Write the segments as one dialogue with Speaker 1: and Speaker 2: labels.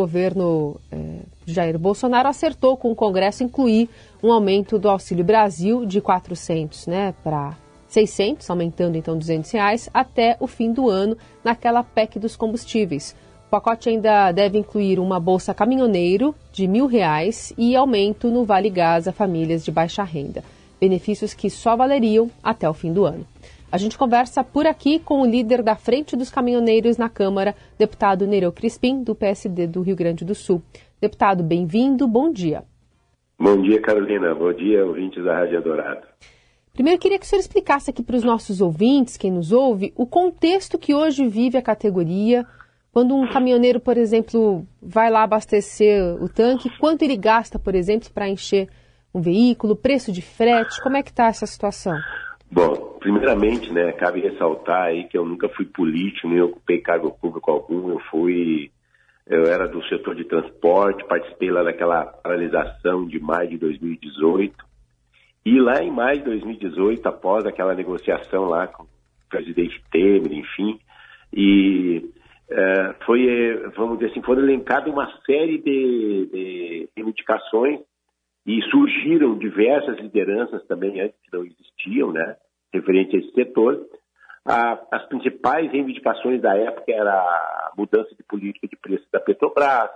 Speaker 1: governo eh, Jair Bolsonaro acertou com o Congresso incluir um aumento do Auxílio Brasil de 400 né, para 600, aumentando então 200 reais, até o fim do ano, naquela PEC dos combustíveis. O pacote ainda deve incluir uma bolsa caminhoneiro de mil reais e aumento no Vale Gás a famílias de baixa renda. Benefícios que só valeriam até o fim do ano. A gente conversa por aqui com o líder da Frente dos Caminhoneiros na Câmara, deputado Nereu Crispim, do PSD do Rio Grande do Sul. Deputado, bem-vindo, bom dia.
Speaker 2: Bom dia, Carolina. Bom dia, ouvintes da Rádio Dourado.
Speaker 1: Primeiro, queria que o senhor explicasse aqui para os nossos ouvintes, quem nos ouve, o contexto que hoje vive a categoria, quando um caminhoneiro, por exemplo, vai lá abastecer o tanque, quanto ele gasta, por exemplo, para encher um veículo, preço de frete, como é que está essa situação?
Speaker 2: Bom, primeiramente, né, cabe ressaltar aí que eu nunca fui político, nem ocupei cargo público algum, eu fui, eu era do setor de transporte, participei lá daquela paralisação de maio de 2018, e lá em maio de 2018, após aquela negociação lá com o presidente Temer, enfim, e é, foi, vamos dizer assim, foram elencadas uma série de, de reivindicações e surgiram diversas lideranças também antes que não existiam, né, referente a esse setor. as principais reivindicações da época era a mudança de política de preço da Petrobras,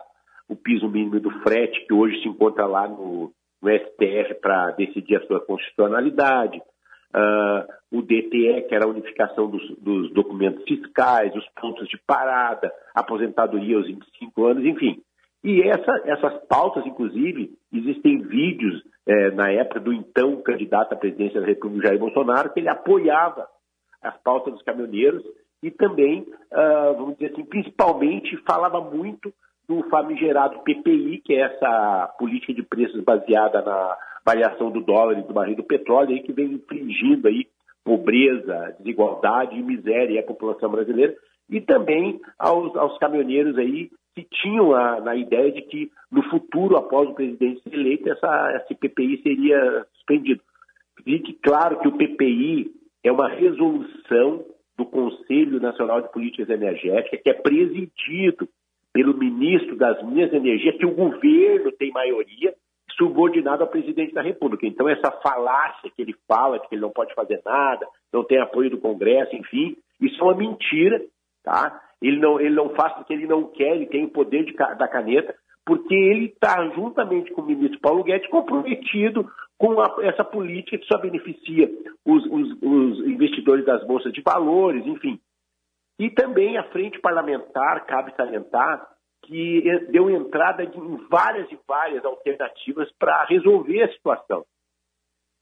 Speaker 2: o piso mínimo do frete, que hoje se encontra lá no, no STF para decidir a sua constitucionalidade, uh, o DTE, que era a unificação dos, dos, documentos fiscais, os pontos de parada, aposentadoria aos 25 anos, enfim. E essa, essas pautas, inclusive, existem vídeos eh, na época do então candidato à presidência da República, Jair Bolsonaro, que ele apoiava as pautas dos caminhoneiros e também, uh, vamos dizer assim, principalmente falava muito do famigerado PPI, que é essa política de preços baseada na variação do dólar e do barril do petróleo, aí, que vem infligindo aí pobreza, desigualdade e miséria à população brasileira, e também aos, aos caminhoneiros aí que tinham a, na ideia de que no futuro, após o presidente ser eleito, essa, esse PPI seria suspendido. Fique claro que o PPI é uma resolução do Conselho Nacional de Políticas Energéticas que é presidido pelo ministro das Minas e Energia, que o governo tem maioria, subordinado ao presidente da República. Então, essa falácia que ele fala, que ele não pode fazer nada, não tem apoio do Congresso, enfim, isso é uma mentira, tá? Ele não, ele não faz porque ele não quer, ele tem o poder de, da caneta, porque ele está, juntamente com o ministro Paulo Guedes, comprometido com a, essa política que só beneficia os, os, os investidores das bolsas de valores, enfim. E também a frente parlamentar, cabe salientar, que deu entrada em várias e várias alternativas para resolver a situação.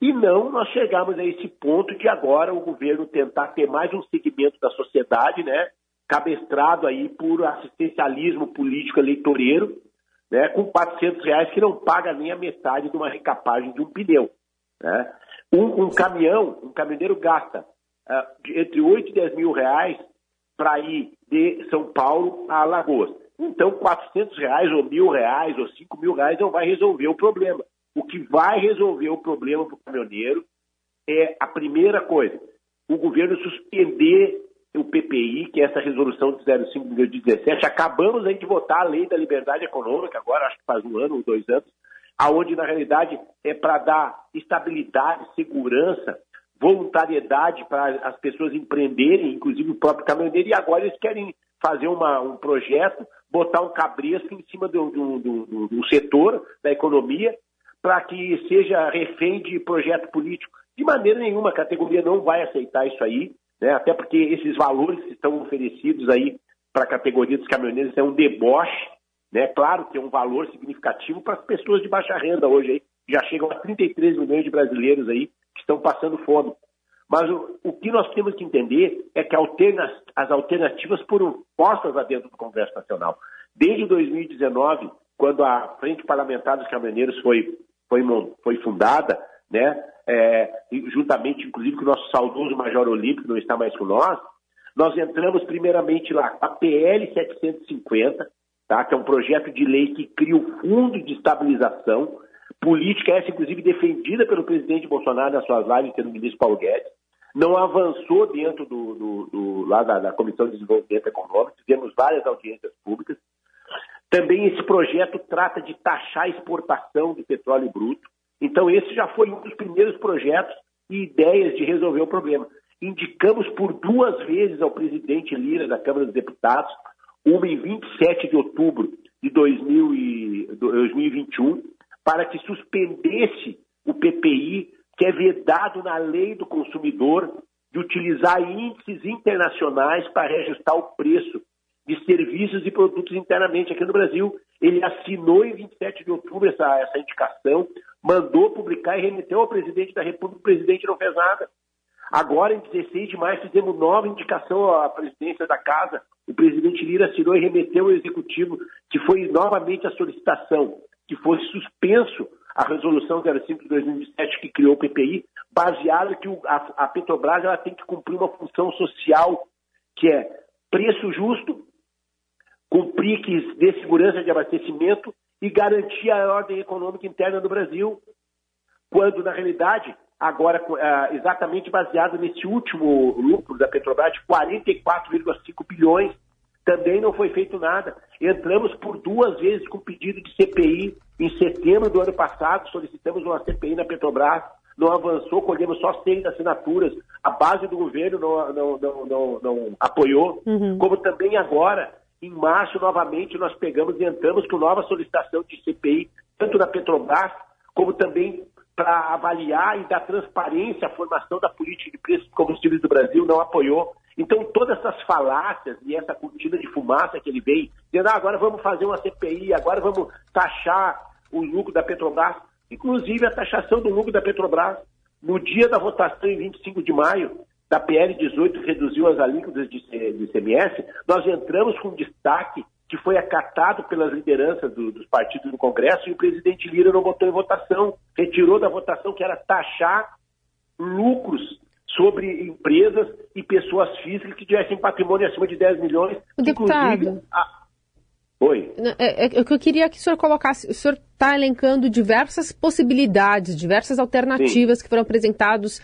Speaker 2: E não nós chegamos a esse ponto de agora o governo tentar ter mais um segmento da sociedade, né, cabestrado aí por assistencialismo político eleitoreiro, né, com 400 reais que não paga nem a metade de uma recapagem de um pneu. Né? Um, um caminhão, um caminhoneiro gasta uh, entre 8 e 10 mil reais para ir de São Paulo a Alagoas. Então, 400 reais ou mil reais ou 5 mil reais não vai resolver o problema. O que vai resolver o problema para o caminhoneiro é a primeira coisa, o governo suspender o PPI, que é essa resolução de 05 de 2017. Acabamos aí de votar a lei da liberdade econômica, agora acho que faz um ano ou dois anos, aonde na realidade é para dar estabilidade, segurança voluntariedade para as pessoas empreenderem, inclusive o próprio caminhoneiro, e agora eles querem fazer uma, um projeto, botar um cabresto em cima do, do setor da economia para que seja refém de projeto político. De maneira nenhuma, a categoria não vai aceitar isso aí, né? até porque esses valores que estão oferecidos aí para a categoria dos caminhoneiros é um deboche, né? Claro que é um valor significativo para as pessoas de baixa renda hoje aí, já chegam a 33 milhões de brasileiros aí que estão passando fome. Mas o, o que nós temos que entender é que alterna, as alternativas foram postas lá dentro do Congresso Nacional. Desde 2019, quando a Frente Parlamentar dos Caminhoneiros foi, foi, foi fundada, né, é, juntamente, inclusive, com o nosso saudoso Major Olímpico, que não está mais com nós, nós entramos primeiramente lá a PL 750, tá, que é um projeto de lei que cria o Fundo de Estabilização, política essa, inclusive, defendida pelo presidente Bolsonaro nas suas lives, pelo ministro Paulo Guedes, não avançou dentro do, do, do lá da, da, Comissão de Desenvolvimento Econômico, tivemos várias audiências públicas. Também esse projeto trata de taxar a exportação de petróleo bruto. Então, esse já foi um dos primeiros projetos e ideias de resolver o problema. Indicamos por duas vezes ao presidente Lira da Câmara dos Deputados, uma em 27 de outubro de 2021, para que suspendesse o PPI, que é vedado na lei do consumidor, de utilizar índices internacionais para reajustar o preço de serviços e produtos internamente aqui no Brasil. Ele assinou em 27 de outubro essa, essa indicação, mandou publicar e remeteu ao presidente da República, o presidente não fez nada. Agora, em 16 de maio, fizemos nova indicação à presidência da Casa. O presidente Lira assinou e remeteu ao Executivo, que foi novamente a solicitação que fosse suspenso a resolução 05 de 2007 que criou o PPI, baseado que a, Petrobras ela tem que cumprir uma função social, que é preço justo, cumprir que dê segurança de abastecimento e garantir a ordem econômica interna do Brasil, quando, na realidade, agora ah, exatamente baseado nesse último lucro da Petrobras de 44,5 bilhões, também não foi feito nada. Entramos por duas vezes com pedido de CPI em setembro do ano passado, solicitamos uma CPI na Petrobras, não avançou, colhemos só seis assinaturas, a base do governo não, não, não, não, não apoiou, uhum. como também agora em março, novamente, nós pegamos e entramos com nova solicitação de CPI, tanto da Petrobras, como também para avaliar e dar transparência à formação da política de preços de combustíveis do Brasil, não apoiou. Então, todas essas falácias e essa cortina de fumaça que ele vem, dizendo, ah, agora vamos fazer uma CPI, agora vamos taxar o lucro da Petrobras, inclusive a taxação do lucro da Petrobras, no dia da votação, em 25 de maio, da PL 18 reduziu as alíquotas de, de ICMS, nós entramos com destaque que foi acatado pelas lideranças do, dos partidos no Congresso e o presidente Lira não votou em votação, retirou da votação que era taxar lucros sobre empresas e pessoas físicas que tivessem patrimônio acima de 10 milhões.
Speaker 1: Deputado. A... Oi. É, é, é, o que eu queria que o senhor colocasse, o senhor está elencando diversas possibilidades, diversas alternativas Sim. que foram apresentadas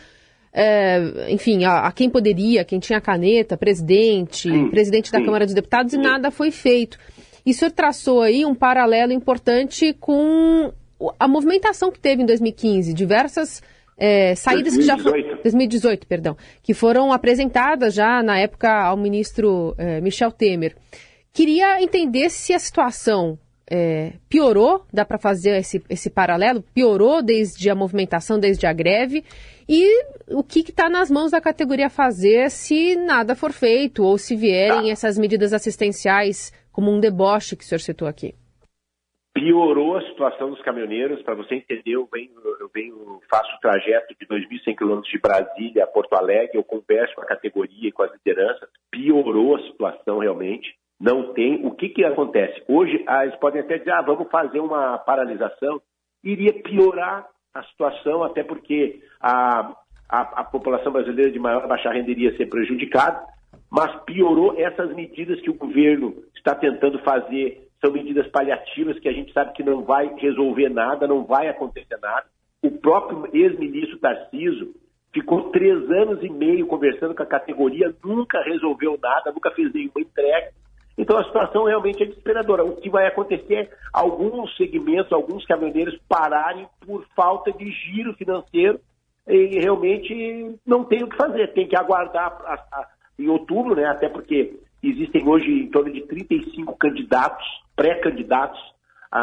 Speaker 1: é, enfim, a, a, quem poderia, quem tinha caneta, presidente, sim, presidente da Câmara dos Deputados, e nada foi feito. E o senhor traçou aí um paralelo importante com a movimentação que teve em 2015, diversas é, saídas 2018. que já foram. 2018, perdão, que foram apresentadas já na época ao ministro é, Michel Temer. Queria entender se a situação é, piorou, dá para fazer esse, esse paralelo, piorou desde a movimentação, desde a greve, e o que está nas mãos da categoria fazer se nada for feito ou se vierem ah. essas medidas assistenciais como um deboche que o senhor citou aqui?
Speaker 2: Piorou a situação dos caminhoneiros. Para você entender, eu venho, eu venho faço o trajeto de 2.100 quilômetros de Brasília a Porto Alegre, eu converso com a categoria e com as lideranças. Piorou a situação realmente. Não tem. O que, que acontece? Hoje, ah, eles podem até dizer, ah, vamos fazer uma paralisação. Iria piorar a situação, até porque a, a, a população brasileira de maior baixa renda iria ser prejudicada, mas piorou essas medidas que o governo está tentando fazer, são medidas paliativas que a gente sabe que não vai resolver nada, não vai acontecer nada. O próprio ex-ministro Tarciso ficou três anos e meio conversando com a categoria, nunca resolveu nada, nunca fez nenhuma entrega. Então a situação realmente é desesperadora. O que vai acontecer é alguns segmentos, alguns caminhoneiros pararem por falta de giro financeiro e realmente não tem o que fazer. Tem que aguardar a, a, em outubro, né? até porque existem hoje em torno de 35 candidatos, pré-candidatos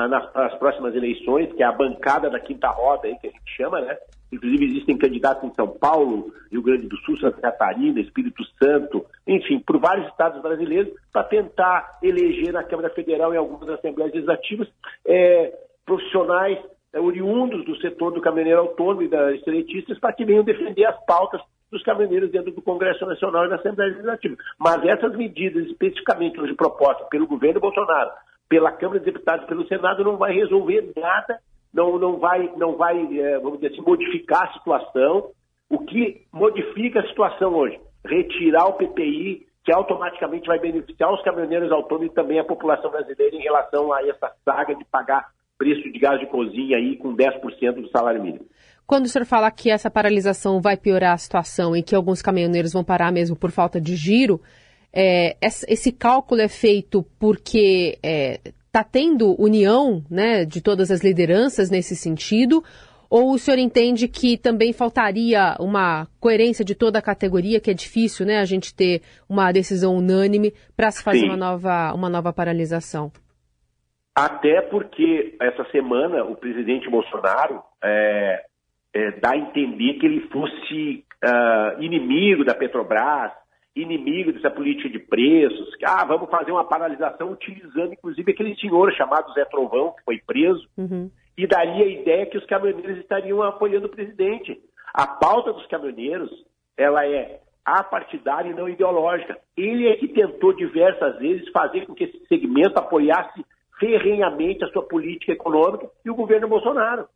Speaker 2: nas, próximas eleições, que é a bancada da quinta roda aí, que a gente chama, né? Inclusive existem candidatos em São Paulo, Rio Grande do Sul, Santa Catarina, Espírito Santo, enfim, por vários estados brasileiros, para tentar eleger na Câmara Federal e algumas assembleias legislativas é, profissionais é, oriundos do setor do caminhoneiro autônomo e das estreitistas para que venham defender as pautas dos caminhoneiros dentro do Congresso Nacional e da Assembleia Legislativa. Mas essas medidas especificamente hoje propostas pelo governo Bolsonaro, pela Câmara dos Deputados, pelo Senado, não vai resolver nada não, não vai, não vai é, vamos dizer assim, modificar a situação. O que modifica a situação hoje? Retirar o PPI, que automaticamente vai beneficiar os caminhoneiros autônomos e também a população brasileira em relação a essa saga de pagar preço de gás de cozinha aí com 10% do salário mínimo.
Speaker 1: Quando o senhor fala que essa paralisação vai piorar a situação e que alguns caminhoneiros vão parar mesmo por falta de giro, é, esse cálculo é feito porque é, está tendo união né, de todas as lideranças nesse sentido? Ou o senhor entende que também faltaria uma coerência de toda a categoria, que é difícil né, a gente ter uma decisão unânime para se fazer uma nova, uma nova paralisação?
Speaker 2: Até porque essa semana o presidente Bolsonaro é, é, dá a entender que ele fosse uh, inimigo da Petrobras, inimigo dessa política de preços, que ah, vamos fazer uma paralisação utilizando inclusive aquele senhor chamado Zé Trovão, que foi preso. Uhum e daria a ideia que os caminhoneiros estariam apoiando o presidente. A pauta dos caminhoneiros, ela é apartidária e não ideológica. Ele é que tentou diversas vezes fazer com que esse segmento apoiasse ferrenhamente a sua política econômica e o governo Bolsonaro.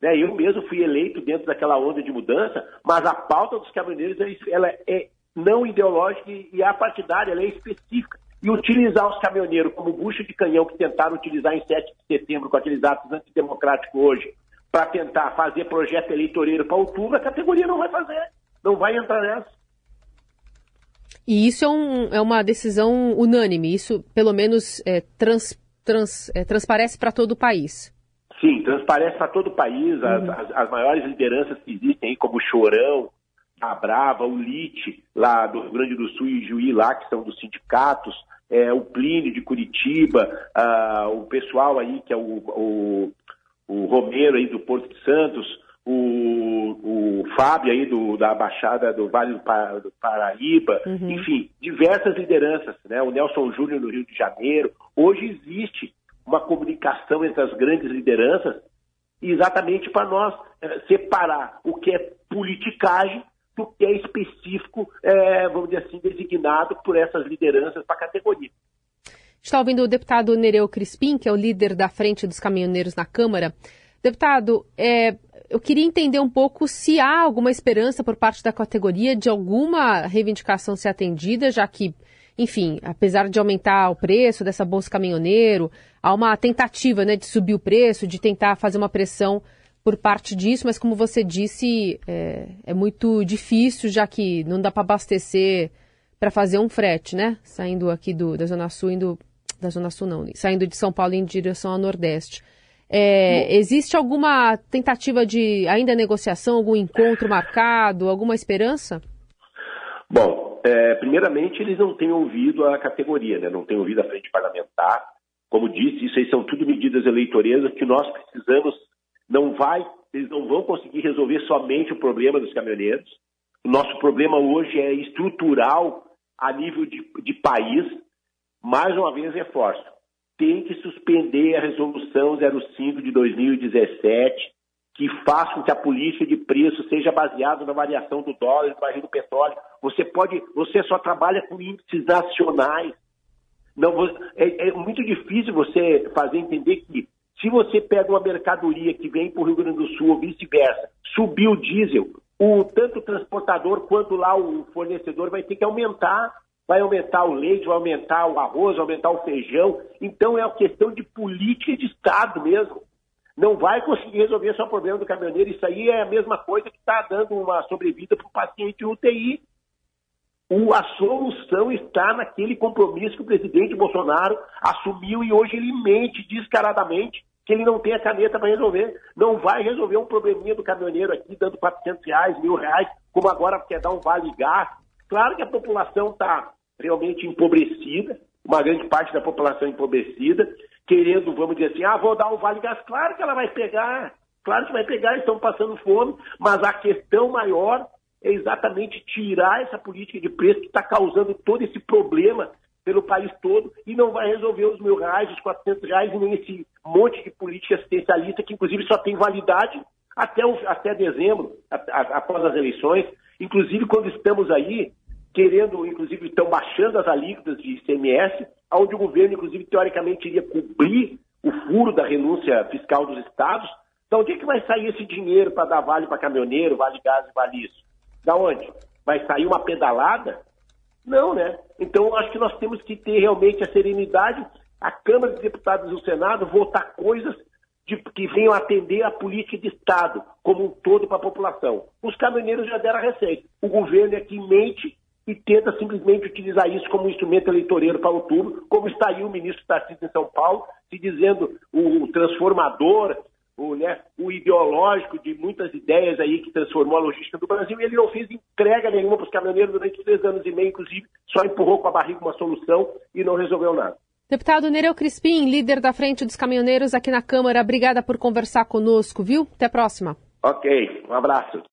Speaker 2: Né? Eu mesmo fui eleito dentro daquela onda de mudança, mas a pauta dos caminhoneiros ela é não ideológica e apartidária, ela é específica e utilizar os caminhoneiros como bucha de canhão que tentaram utilizar em 7 de setembro com aqueles atos antidemocráticos hoje, para tentar fazer projeto eleitoreiro para outubro, a categoria não vai fazer, não vai entrar nessa.
Speaker 1: E isso é, um, é uma decisão unânime, isso pelo menos é, trans, trans, é, transparece para todo o país.
Speaker 2: Sim, transparece para todo o país, as, uhum. as, as maiores lideranças que existem aí, como o Chorão, a Brava, o LIT, lá do Rio Grande do Sul e Juí, lá, que são dos sindicatos, é, o Plínio de Curitiba, ah, o pessoal aí que é o, o, o, Romero aí do Porto de Santos, o, o Fábio aí do, da Baixada do Vale do, do Paraíba, uhum. enfim, diversas lideranças, né? O Nelson Júnior no Rio de Janeiro. Hoje existe uma comunicação entre as grandes lideranças exatamente para nós é, separar o que é politicagem do que é específico, é, vamos dizer assim, designado por essas lideranças para a categoria.
Speaker 1: Está ouvindo o deputado Nereu Crispim, que é o líder da Frente dos Caminhoneiros na Câmara. Deputado, é, eu queria entender um pouco se há alguma esperança por parte da categoria de alguma reivindicação ser atendida, já que, enfim, apesar de aumentar o preço dessa bolsa caminhoneiro, há uma tentativa né, de subir o preço, de tentar fazer uma pressão por parte disso, mas como você disse, é, é muito difícil, já que não dá para abastecer para fazer um frete, né? Saindo aqui do, da Zona Sul, indo. Da Zona Sul não, saindo de São Paulo em direção ao Nordeste. É, existe alguma tentativa de ainda negociação, algum encontro marcado, alguma esperança?
Speaker 2: Bom, é, primeiramente eles não têm ouvido a categoria, né? não têm ouvido a frente parlamentar. Como disse, isso aí são tudo medidas eleitoreiras que nós precisamos não vai, eles não vão conseguir resolver somente o problema dos caminhoneiros. O nosso problema hoje é estrutural a nível de, de país. Mais uma vez, reforço: tem que suspender a resolução 05 de 2017, que faça com que a política de preço seja baseada na variação do dólar, do barril do petróleo. Você pode, você só trabalha com índices nacionais. Não, é, é muito difícil você fazer entender que se você pega uma mercadoria que vem para o Rio Grande do Sul ou vice-versa, subir o diesel, o, tanto o transportador quanto lá o fornecedor vai ter que aumentar. Vai aumentar o leite, vai aumentar o arroz, vai aumentar o feijão. Então é uma questão de política de Estado mesmo. Não vai conseguir resolver só o problema do caminhoneiro. Isso aí é a mesma coisa que está dando uma sobrevida para o paciente UTI. A solução está naquele compromisso que o presidente Bolsonaro assumiu e hoje ele mente descaradamente que ele não tem a caneta para resolver. Não vai resolver um probleminha do caminhoneiro aqui, dando 400 reais, mil reais, como agora quer dar um vale gás. Claro que a população está realmente empobrecida, uma grande parte da população empobrecida, querendo, vamos dizer assim, ah, vou dar um vale gás. Claro que ela vai pegar, claro que vai pegar, estão passando fome, mas a questão maior é exatamente tirar essa política de preço que está causando todo esse problema pelo país todo e não vai resolver os mil reais, os 400 reais e nem esse monte de política assistencialista que, inclusive, só tem validade até, o, até dezembro, a, a, após as eleições. Inclusive, quando estamos aí querendo, inclusive, estão baixando as alíquotas de ICMS, onde o governo, inclusive, teoricamente iria cobrir o furo da renúncia fiscal dos estados. Então, onde é que vai sair esse dinheiro para dar vale para caminhoneiro, vale gás e vale isso? Da onde? Vai sair uma pedalada não, né? Então, acho que nós temos que ter realmente a serenidade, a Câmara dos Deputados e o Senado votar coisas de, que venham atender a política de Estado como um todo para a população. Os caminhoneiros já deram a receita. O governo é que mente e tenta simplesmente utilizar isso como um instrumento eleitoreiro para outubro, como está aí o ministro Tarcísio em São Paulo, se dizendo o transformador, o, né, o ideológico de muitas ideias aí que transformou a logística do Brasil, e ele não fez entrega nenhuma para os caminhoneiros durante três anos e meio, inclusive, só empurrou com a barriga uma solução e não resolveu nada.
Speaker 1: Deputado Nereu Crispim, líder da Frente dos Caminhoneiros aqui na Câmara, obrigada por conversar conosco, viu? Até a próxima.
Speaker 2: Ok, um abraço.